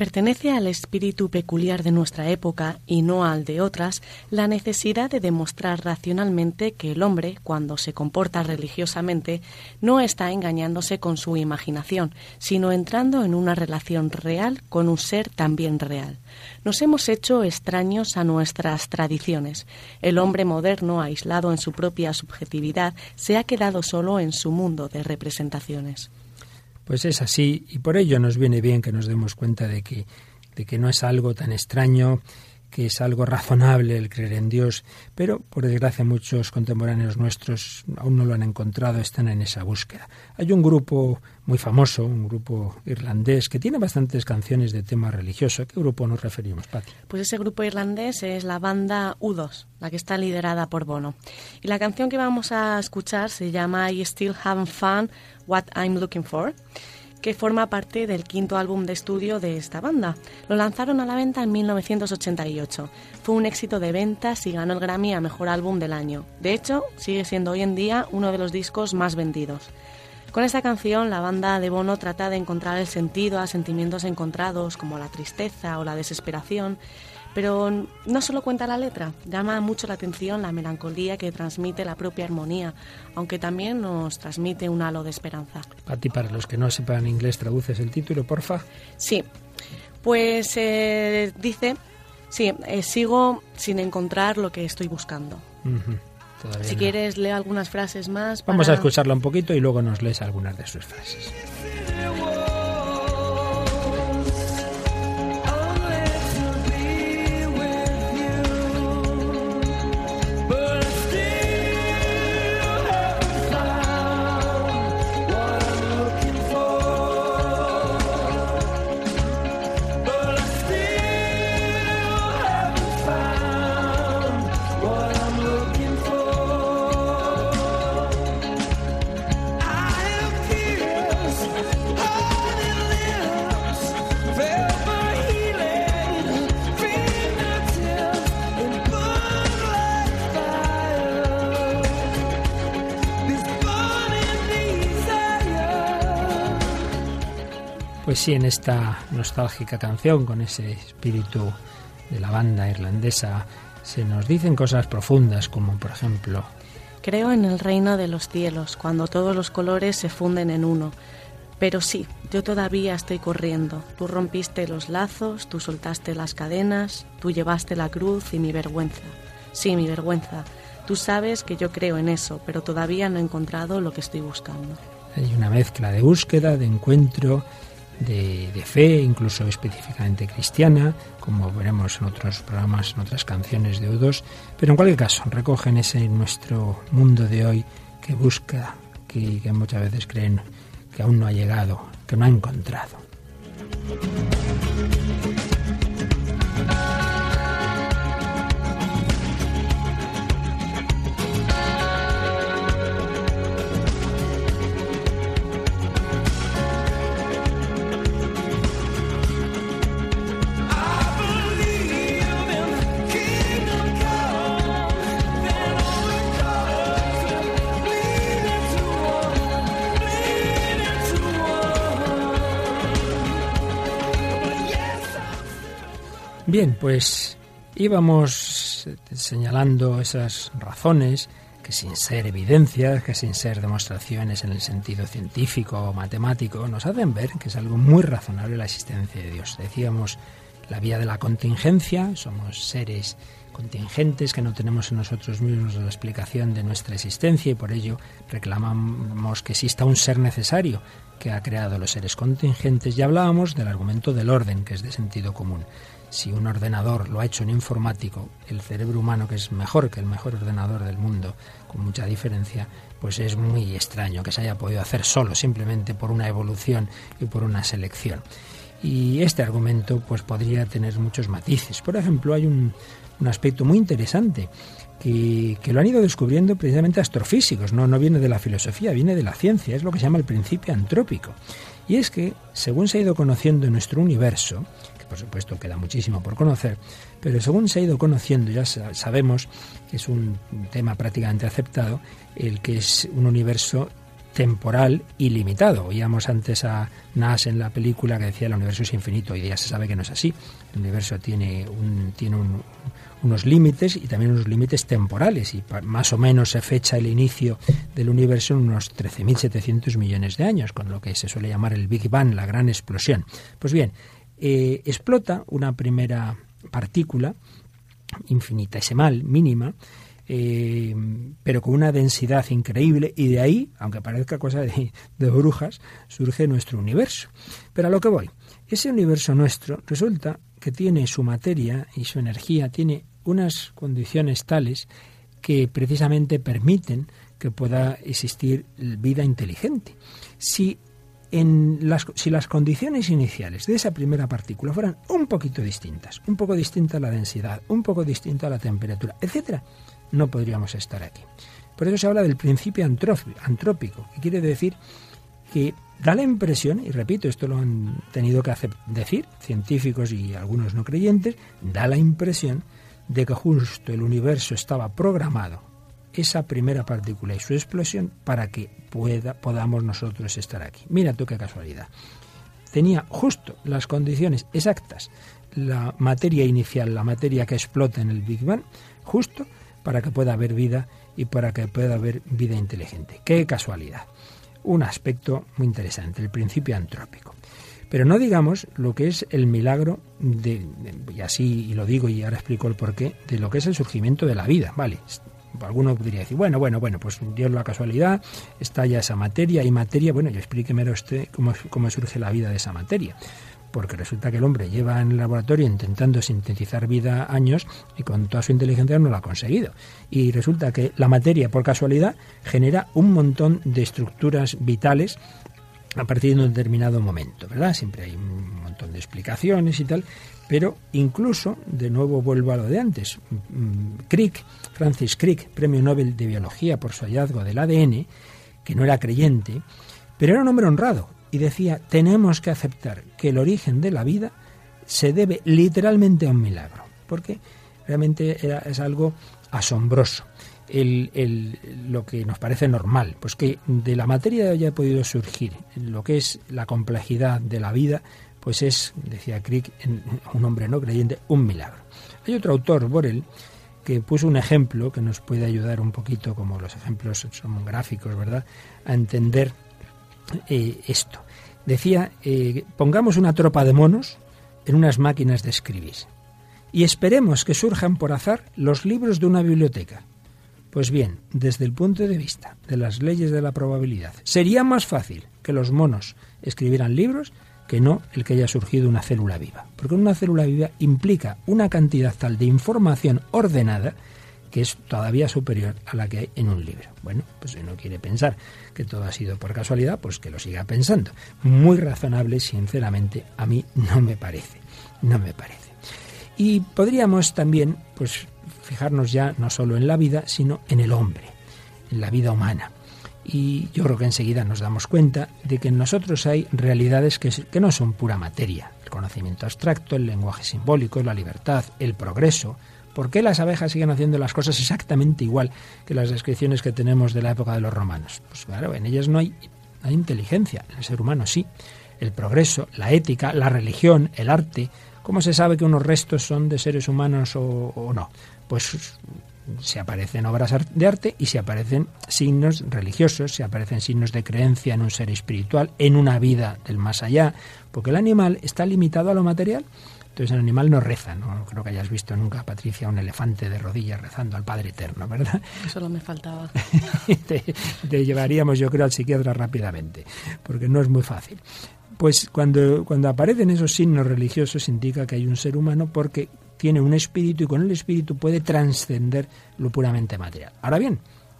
Pertenece al espíritu peculiar de nuestra época y no al de otras la necesidad de demostrar racionalmente que el hombre, cuando se comporta religiosamente, no está engañándose con su imaginación, sino entrando en una relación real con un ser también real. Nos hemos hecho extraños a nuestras tradiciones. El hombre moderno, aislado en su propia subjetividad, se ha quedado solo en su mundo de representaciones. Pues es así y por ello nos viene bien que nos demos cuenta de que, de que no es algo tan extraño, que es algo razonable el creer en Dios, pero por desgracia muchos contemporáneos nuestros aún no lo han encontrado, están en esa búsqueda. Hay un grupo muy famoso, un grupo irlandés, que tiene bastantes canciones de tema religioso. ¿A qué grupo nos referimos, Patti? Pues ese grupo irlandés es la banda U2, la que está liderada por Bono. Y la canción que vamos a escuchar se llama I Still Having Fun What I'm Looking For, que forma parte del quinto álbum de estudio de esta banda. Lo lanzaron a la venta en 1988. Fue un éxito de ventas y ganó el Grammy a Mejor Álbum del Año. De hecho, sigue siendo hoy en día uno de los discos más vendidos. Con esta canción, la banda de Bono trata de encontrar el sentido a sentimientos encontrados como la tristeza o la desesperación pero no solo cuenta la letra, llama mucho la atención la melancolía que transmite la propia armonía, aunque también nos transmite un halo de esperanza. A ti, para los que no sepan inglés, traduces el título, porfa. Sí, pues eh, dice, sí, eh, sigo sin encontrar lo que estoy buscando. si quieres, lee algunas frases más. Vamos a escucharla un poquito y luego nos lees algunas de sus frases. Pues sí, en esta nostálgica canción, con ese espíritu de la banda irlandesa, se nos dicen cosas profundas, como por ejemplo... Creo en el reino de los cielos, cuando todos los colores se funden en uno. Pero sí, yo todavía estoy corriendo. Tú rompiste los lazos, tú soltaste las cadenas, tú llevaste la cruz y mi vergüenza. Sí, mi vergüenza. Tú sabes que yo creo en eso, pero todavía no he encontrado lo que estoy buscando. Hay una mezcla de búsqueda, de encuentro, de, fe, incluso específicamente cristiana, como veremos en otros programas, en otras canciones de U2, pero en cualquier caso recogen ese nuestro mundo de hoy que busca, que, que muchas veces creen que aún no ha llegado, que no ha encontrado. Bien, pues íbamos señalando esas razones que sin ser evidencias, que sin ser demostraciones en el sentido científico o matemático, nos hacen ver que es algo muy razonable la existencia de Dios. Decíamos la vía de la contingencia, somos seres contingentes que no tenemos en nosotros mismos la explicación de nuestra existencia y por ello reclamamos que exista un ser necesario que ha creado los seres contingentes y hablábamos del argumento del orden, que es de sentido común si un ordenador lo ha hecho un informático, el cerebro humano, que es mejor que el mejor ordenador del mundo, con mucha diferencia, pues es muy extraño que se haya podido hacer solo, simplemente por una evolución y por una selección. Y este argumento pues podría tener muchos matices. Por ejemplo, hay un, un aspecto muy interesante que, que, lo han ido descubriendo precisamente astrofísicos, no, no viene de la filosofía, viene de la ciencia, es lo que se llama el principio antrópico. Y es que, según se ha ido conociendo nuestro universo, por supuesto queda muchísimo por conocer, pero según se ha ido conociendo, ya sabemos que es un tema prácticamente aceptado, el que es un universo temporal ilimitado. Oíamos antes a Nash en la película que decía el universo es infinito y ya se sabe que no es así. El universo tiene, un, tiene unos límites y también unos límites temporales y más o menos se fecha el inicio del universo en unos 13.700 millones de años, con lo que se suele llamar el Big Bang, la gran explosión. Pues bien, eh, explota una primera partícula infinitesimal, mínima, eh, pero con una densidad increíble y de ahí, aunque parezca cosa de, de, brujas, surge nuestro universo. Pero a lo que voy, ese universo nuestro resulta que tiene su materia y su energía, tiene unas condiciones tales que precisamente permiten que pueda existir vida inteligente. Si las, si las condiciones iniciales de esa primera partícula fueran un poquito distintas, un poco distinta la densidad, un poco distinta la temperatura, etcétera, no podríamos estar aquí. Por eso se habla del principio antrópico, que quiere decir que da la impresión, y repito, esto lo han tenido que decir científicos y algunos no creyentes, da la impresión de que justo el universo estaba programado esa primera partícula y su explosión para que pueda, podamos nosotros estar aquí. Mira tú qué casualidad. Tenía justo las condiciones exactas, la materia inicial, la materia que explota en el Big Bang, justo para que pueda haber vida y para que pueda haber vida inteligente. Qué casualidad. Un aspecto muy interesante, el principio antrópico. Pero no digamos lo que es el milagro de, y así lo digo y ahora explico el porqué, de lo que es el surgimiento de la vida. Vale, alguno podría decir, bueno, bueno, bueno, pues Dios la casualidad, está ya esa materia, y materia, bueno, yo explíqueme usted cómo, cómo surge la vida de esa materia porque resulta que el hombre lleva en el laboratorio intentando sintetizar vida años y con toda su inteligencia no lo ha conseguido. Y resulta que la materia, por casualidad, genera un montón de estructuras vitales a partir de un determinado momento, ¿verdad? Siempre hay un montón de explicaciones y tal, pero incluso, de nuevo vuelvo a lo de antes, mm, Crick, Francis Crick, premio Nobel de Biología por su hallazgo del ADN, que no era creyente, pero era un hombre honrado y decía, tenemos que aceptar que el origen de la vida se debe literalmente a un milagro, porque realmente era, es algo asombroso. lo que nos parece normal, pues que de la materia haya podido surgir lo que es la complejidad de la vida, pues es, decía Crick, un hombre no creyente, un milagro. Hay otro autor, Borel, que puso un ejemplo que nos puede ayudar un poquito, como los ejemplos son gráficos, ¿verdad?, a entender eh, esto. Decía, eh, pongamos una tropa de monos en unas máquinas de escribir y esperemos que surjan por azar los libros de una biblioteca. Pues bien, desde el punto de vista de las leyes de la probabilidad, sería más fácil que los monos escribieran libros que no el que haya surgido una célula viva. Porque una célula viva implica una cantidad tal de información ordenada que es todavía superior a la que hay en un libro. Bueno, pues si no quiere pensar que todo ha sido por casualidad, pues que lo siga pensando. Muy razonable, sinceramente, a mí no me parece. No me parece. Y podríamos también, pues, fijarnos ya no solo en la vida, sino en el hombre, en la vida humana. Y yo creo que enseguida nos damos cuenta de que en nosotros hay realidades que, que no son pura materia. El conocimiento abstracto, el lenguaje simbólico, la libertad, el progreso, ¿Por qué las abejas siguen haciendo las cosas exactamente igual que las descripciones que tenemos de la época de los romanos? Pues claro, en ellas no hay, inteligencia, en el ser humano sí. El progreso, la ética, la religión, el arte. ¿Cómo se sabe que unos restos son de seres humanos o, o no? Pues se aparecen obras de arte y se aparecen signos religiosos, se aparecen signos de creencia en un ser espiritual, en una vida del más allá, porque el animal está limitado a lo material. Entonces el animal no reza, no creo que hayas visto nunca, Patricia, un elefante de rodillas rezando al Padre Eterno, ¿verdad? Solo me faltaba. te, te, llevaríamos, yo creo, al psiquiatra rápidamente, porque no es muy fácil. Pues cuando, cuando aparecen esos signos religiosos indica que hay un ser humano porque tiene un espíritu y con el espíritu puede trascender lo puramente material. Ahora bien,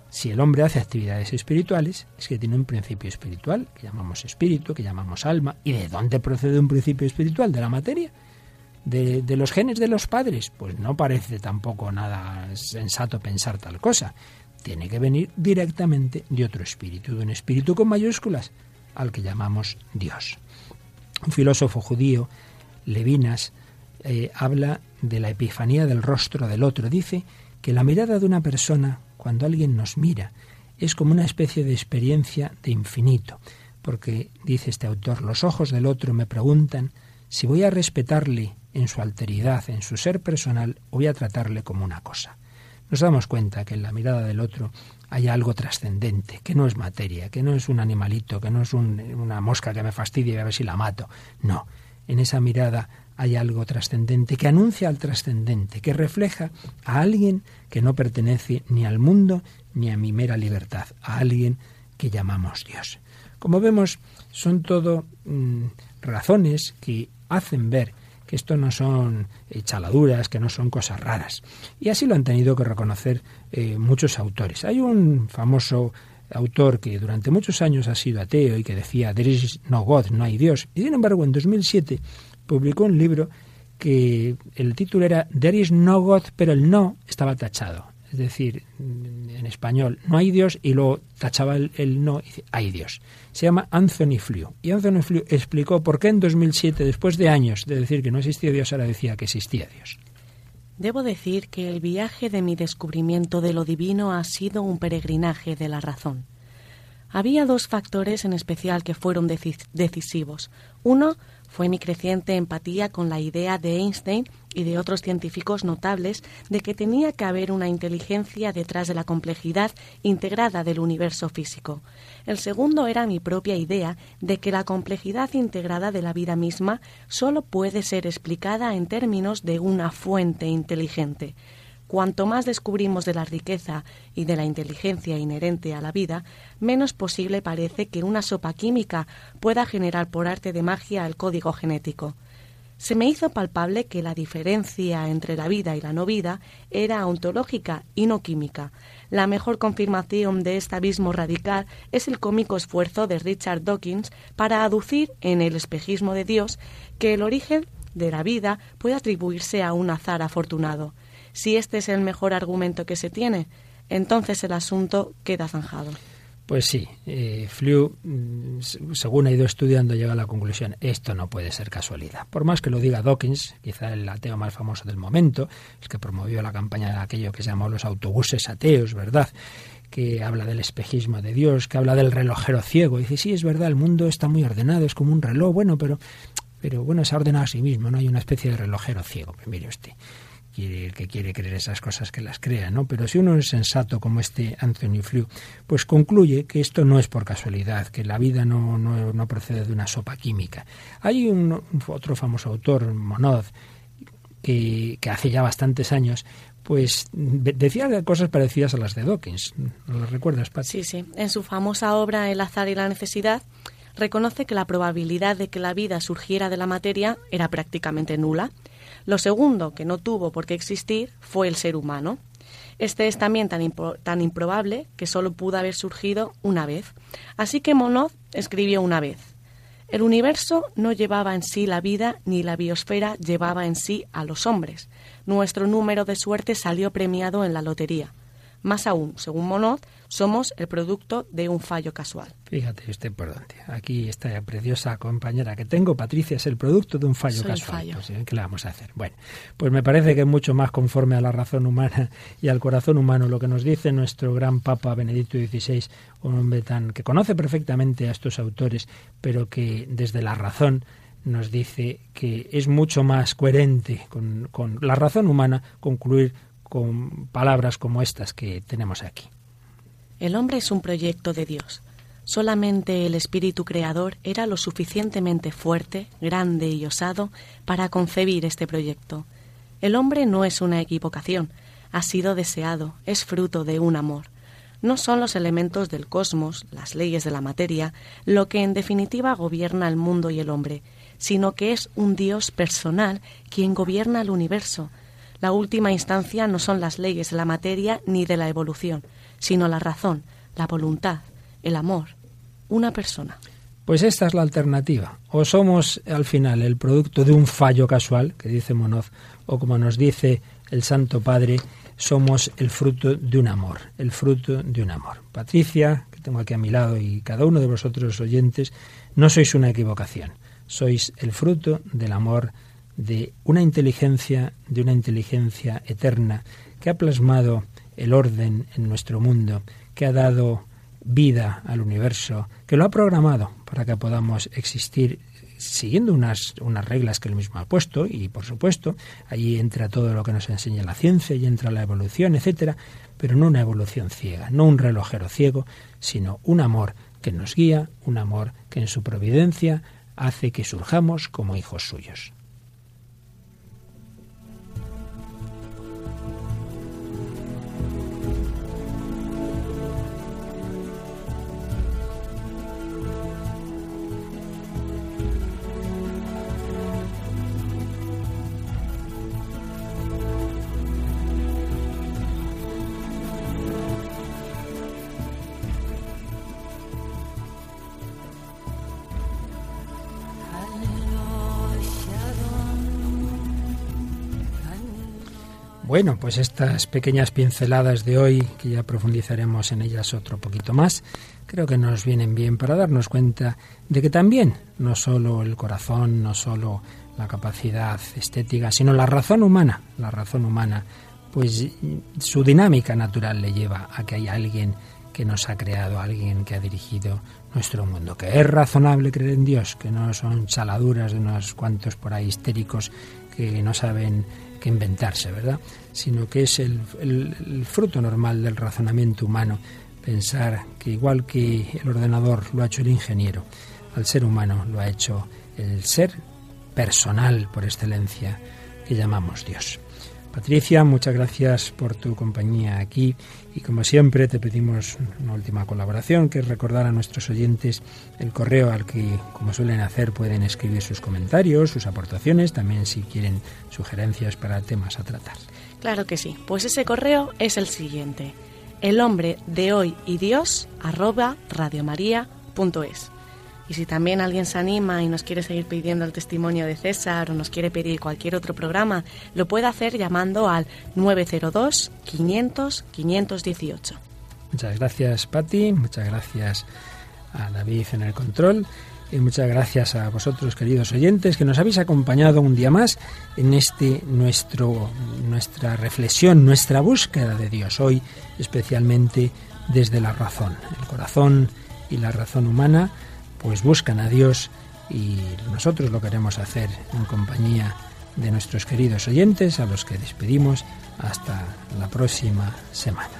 si el hombre hace actividades espirituales, es que tiene un principio espiritual, que llamamos espíritu, que llamamos alma. ¿Y de dónde procede un principio espiritual? ¿De la materia? ¿De, de los genes de los padres? Pues no parece tampoco nada sensato pensar tal cosa. Tiene que venir directamente de otro espíritu, de un espíritu con mayúsculas, al que llamamos Dios. Un filósofo judío, Levinas, eh, habla de la epifanía del rostro del otro. Dice que la mirada de una persona, cuando alguien nos mira, es como una especie de experiencia de infinito, porque, dice este autor, los ojos del otro me preguntan si voy a respetarle en su alteridad, en su ser personal, o voy a tratarle como una cosa. Nos damos cuenta que en la mirada del otro hay algo trascendente, que no es materia, que no es un animalito, que no es una mosca que me fastidia y a ver si la mato. No, en esa mirada hay algo trascendente que anuncia al trascendente, que refleja a alguien que no pertenece ni al mundo ni a mi mera libertad, a alguien que llamamos Dios. Como vemos, son todo mm, razones que hacen ver que esto no son chaladuras, que no son cosas raras. Y así lo han tenido que reconocer eh, muchos autores. Hay un famoso autor que durante muchos años ha sido ateo y que decía, there is no God, no hay Dios. Y sin embargo, en 2007 publicó un libro que el título era There is no God, pero el no estaba tachado. Es decir, en español, no hay Dios, y luego tachaba el, no y dice, hay Dios. Se llama Anthony Flew. Y Anthony Flew explicó por qué en 2007, después de años de decir que no existía Dios, ahora decía que existía Dios. Debo decir que el viaje de mi descubrimiento de lo divino ha sido un peregrinaje de la razón. Había dos factores en especial que fueron decisivos. Uno, fue mi creciente empatía con la idea de Einstein y de otros científicos notables de que tenía que haber una inteligencia detrás de la complejidad integrada del universo físico. El segundo era mi propia idea de que la complejidad integrada de la vida misma sólo puede ser explicada en términos de una fuente inteligente. Cuanto más descubrimos de la riqueza y de la inteligencia inherente a la vida, menos posible parece que una sopa química pueda generar por arte de magia el código genético. Se me hizo palpable que la diferencia entre la vida y la no vida era ontológica y no química. La mejor confirmación de este abismo radical es el cómico esfuerzo de Richard Dawkins para aducir en el espejismo de Dios que el origen de la vida puede atribuirse a un azar afortunado. Si este es el mejor argumento que se tiene, entonces el asunto queda zanjado. Pues sí, eh, Flew, mm, según ha ido estudiando, llega a la conclusión, esto no puede ser casualidad. Por más que lo diga Dawkins, quizá el ateo más famoso del momento, el que promovió la campaña de aquello que se llamó los autobuses ateos, ¿verdad? que habla del espejismo de Dios, que habla del relojero ciego. dice, sí, es verdad, el mundo está muy ordenado, es como un reloj, bueno, pero, pero bueno, se ha ordenado a sí mismo, no hay una especie de relojero ciego. Pues mire usted, quiere, que quiere creer esas cosas que las crea, ¿no? Pero si uno es sensato como este Anthony Flew, pues concluye que esto no es por casualidad, que la vida no, no, no procede de una sopa química. Hay un, otro famoso autor, Monod, que, hace ya bastantes años pues decía cosas parecidas a las de Dawkins. ¿Lo recuerdas, Pat? Sí, sí. En su famosa obra El azar y la necesidad, reconoce que la probabilidad de que la vida surgiera de la materia era prácticamente nula lo segundo, que no tuvo por qué existir, fue el ser humano. Este es también tan, tan improbable que solo pudo haber surgido una vez. Así que Monod escribió una vez. El universo no llevaba en sí la vida ni la biosfera llevaba en sí a los hombres. Nuestro número de suerte salió premiado en la lotería. Más aún, según Monod, somos el producto de un fallo casual. Fíjate usted por dónde. Aquí esta preciosa compañera que tengo, Patricia, es el producto de un fallo casual. Pues, ¿Qué le vamos a hacer? Bueno, pues me parece que es mucho más conforme a la razón humana y al corazón humano lo que nos dice nuestro gran Papa Benedicto XVI, un hombre tan que conoce perfectamente a estos autores, pero que desde la razón nos dice que es mucho más coherente con, con la razón humana concluir con palabras como estas que tenemos aquí. El hombre es un proyecto de Dios. Solamente el espíritu creador era lo suficientemente fuerte, grande y osado para concebir este proyecto. El hombre no es una equivocación, ha sido deseado, es fruto de un amor. No son los elementos del cosmos, las leyes de la materia, lo que en definitiva gobierna el mundo y el hombre, sino que es un Dios personal quien gobierna el universo, la última instancia no son las leyes de la materia ni de la evolución, sino la razón, la voluntad, el amor, una persona. Pues esta es la alternativa. O somos al final el producto de un fallo casual, que dice Monoz, o como nos dice el Santo Padre, somos el fruto de un amor, el fruto de un amor. Patricia, que tengo aquí a mi lado, y cada uno de vosotros oyentes, no sois una equivocación, sois el fruto del amor de una inteligencia, de una inteligencia eterna que ha plasmado el orden en nuestro mundo, que ha dado vida al universo, que lo ha programado para que podamos existir siguiendo unas, unas reglas que él mismo ha puesto, y por supuesto, allí entra todo lo que nos enseña la ciencia, y entra la evolución, etcétera, pero no una evolución ciega, no un relojero ciego, sino un amor que nos guía, un amor que en su providencia hace que surjamos como hijos suyos. Bueno, pues estas pequeñas pinceladas de hoy, que ya profundizaremos en ellas otro poquito más, creo que nos vienen bien para darnos cuenta de que también no solo el corazón, no solo la capacidad estética, sino la razón humana, la razón humana, pues su dinámica natural le lleva a que haya alguien que nos ha creado, alguien que ha dirigido nuestro mundo, que es razonable creer en Dios, que no son chaladuras de unos cuantos por ahí histéricos que no saben que inventarse, ¿verdad? Sino que es el, fruto normal del razonamiento humano pensar que igual que el ordenador lo ha hecho el ingeniero, al ser humano lo ha hecho el ser personal por excelencia que llamamos Dios. Patricia, muchas gracias por tu compañía aquí y como siempre te pedimos una última colaboración, que es recordar a nuestros oyentes el correo al que, como suelen hacer, pueden escribir sus comentarios, sus aportaciones, también si quieren sugerencias para temas a tratar. Claro que sí, pues ese correo es el siguiente, el hombre de hoy y Dios arroba radiomaria.es. Y si también alguien se anima y nos quiere seguir pidiendo el testimonio de César o nos quiere pedir cualquier otro programa, lo puede hacer llamando al 902 500 518. Muchas gracias, Patti. Muchas gracias a David en el control. Y muchas gracias a vosotros, queridos oyentes, que nos habéis acompañado un día más en este nuestro nuestra reflexión, nuestra búsqueda de Dios. Hoy, especialmente desde la razón. El corazón y la razón humana, pues buscan a Dios y nosotros lo queremos hacer en compañía de nuestros queridos oyentes, a los que despedimos hasta la próxima semana.